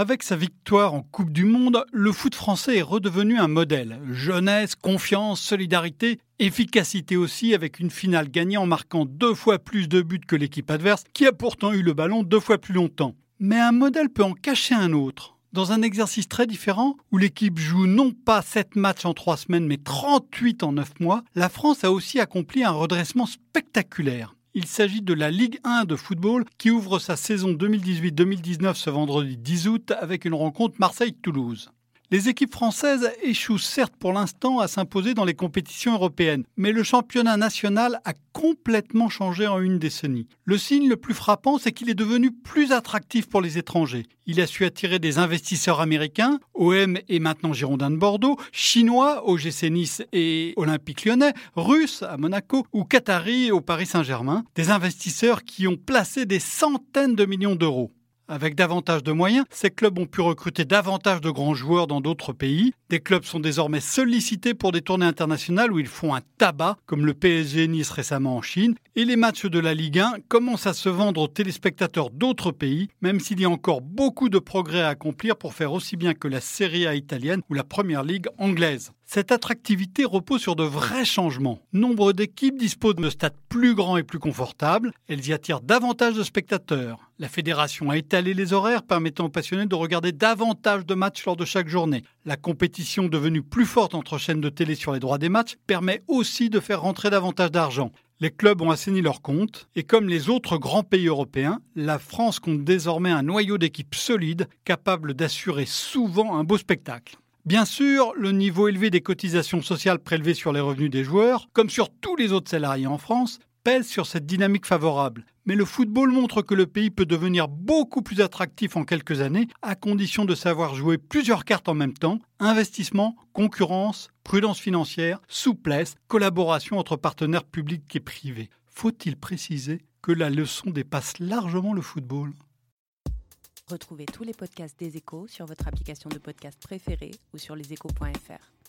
Avec sa victoire en Coupe du Monde, le foot français est redevenu un modèle. Jeunesse, confiance, solidarité, efficacité aussi avec une finale gagnée en marquant deux fois plus de buts que l'équipe adverse qui a pourtant eu le ballon deux fois plus longtemps. Mais un modèle peut en cacher un autre. Dans un exercice très différent, où l'équipe joue non pas 7 matchs en 3 semaines, mais 38 en 9 mois, la France a aussi accompli un redressement spectaculaire. Il s'agit de la Ligue 1 de football qui ouvre sa saison 2018-2019 ce vendredi 10 août avec une rencontre Marseille-Toulouse. Les équipes françaises échouent certes pour l'instant à s'imposer dans les compétitions européennes, mais le championnat national a complètement changé en une décennie. Le signe le plus frappant, c'est qu'il est devenu plus attractif pour les étrangers. Il a su attirer des investisseurs américains, OM et maintenant Girondin de Bordeaux, chinois, OGC Nice et Olympique lyonnais, russes à Monaco ou qataris au Paris Saint-Germain, des investisseurs qui ont placé des centaines de millions d'euros. Avec davantage de moyens, ces clubs ont pu recruter davantage de grands joueurs dans d'autres pays. Des clubs sont désormais sollicités pour des tournées internationales où ils font un tabac, comme le PSG Nice récemment en Chine. Et les matchs de la Ligue 1 commencent à se vendre aux téléspectateurs d'autres pays, même s'il y a encore beaucoup de progrès à accomplir pour faire aussi bien que la Serie A italienne ou la Première Ligue anglaise. Cette attractivité repose sur de vrais changements. Nombre d'équipes disposent de stades plus grands et plus confortables. Elles y attirent davantage de spectateurs. La fédération a étalé les horaires permettant aux passionnés de regarder davantage de matchs lors de chaque journée. Devenue plus forte entre chaînes de télé sur les droits des matchs permet aussi de faire rentrer davantage d'argent. Les clubs ont assaini leurs comptes et comme les autres grands pays européens, la France compte désormais un noyau d'équipes solides capable d'assurer souvent un beau spectacle. Bien sûr, le niveau élevé des cotisations sociales prélevées sur les revenus des joueurs, comme sur tous les autres salariés en France, pèse sur cette dynamique favorable. Mais le football montre que le pays peut devenir beaucoup plus attractif en quelques années, à condition de savoir jouer plusieurs cartes en même temps, investissement, concurrence, prudence financière, souplesse, collaboration entre partenaires publics et privés. Faut-il préciser que la leçon dépasse largement le football? Retrouvez tous les podcasts des échos sur votre application de podcast préférée ou sur leséchos.fr.